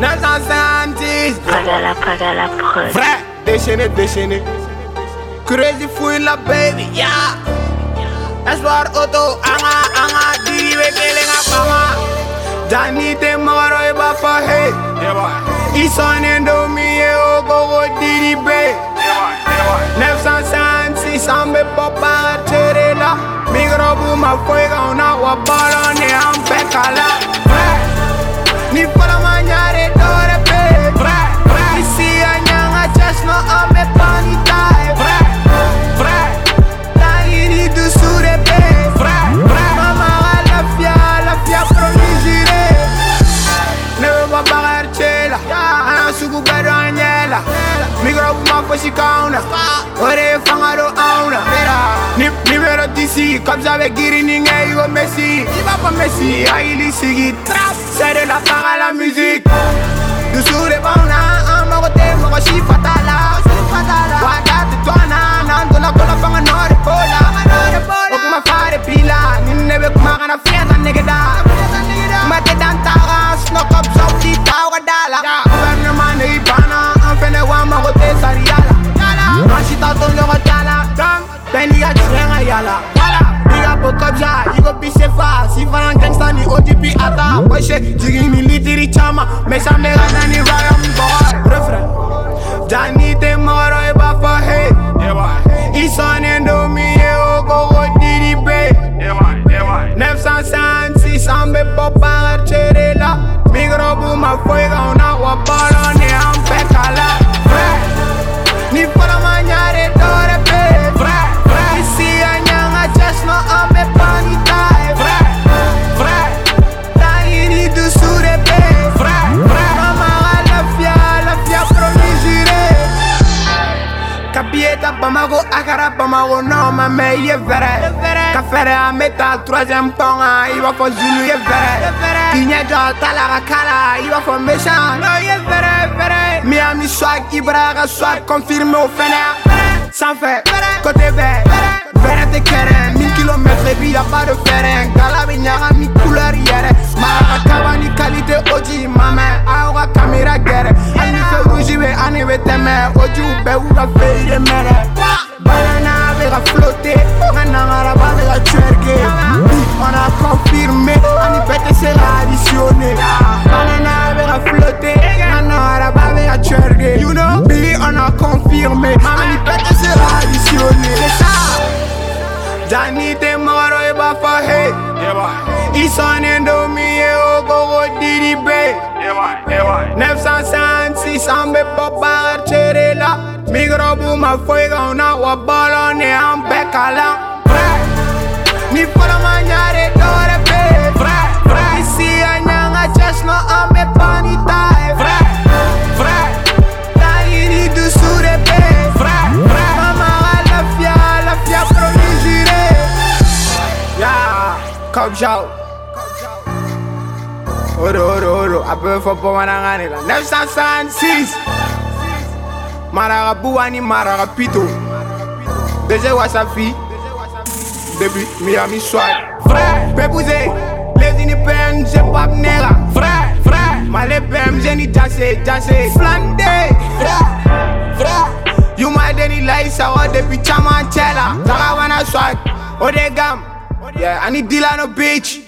956 Pagala, pagala, prod. Vrai, déchaîné, déchaîné. Crazy fouille la baby, yeah Espoir auto, anga, anga Diri we kelenga pama. Dani te moro e ba fa he Isone ndo mi e o gogo diri be. 956 ambe popa tere la Micro buma fuega una wabala ne ampe kala Micro buma fosi kauna Ore fangaro auna. Ni Aili sigi de la à la musique les bauna Ama kote moko shi fatala Wada Dang Benny ya chenga yala. Wala Big up Okabja Igo bise fa Si faran gangsta ni ODP ata Boy shit Jigi ni litiri chama Mesha mega nani raya mbogare Refrain Jani te moro e ba fa he Isone ndo mi e o gogo diri be 956 ambe popa chere la Micro buma fuega Bamako, Akara, Bamako, non, ma mais il est vrai. Ka fɛrɛ an bɛ taa troisième pont kan i b'a fɔ Zulu ye fɛrɛ. K'i ɲɛ jɔ Talaka Kala i b'a fɔ Méchant. N'o ye fɛrɛ fɛrɛ. Miami Swag Ibra ka Swag confirmé o fɛnɛ. Sanfɛ. Fɛrɛ. Jani te moro e ba fa he Isone ndo mi e o gogo diri be 956 ambe popa chere la. Micro buma fuega una wabala ne ambe kala Vrai, ni para Come out. Oro, oro, oro, abe fopo wanangane la. never stop soixante-six. Maragabu ani maragapito. Deje wasafi. Début Miami swag, Frère, pépousé. Les ni pen, je pas nera. Frère, frère. Malé bem, je ni tasse, tasse. Flandé. Frère, frère. You my Danny Lights, I want to be chama tell her. Tagawana swag, Odegam. Yeah, I need Dilano bitch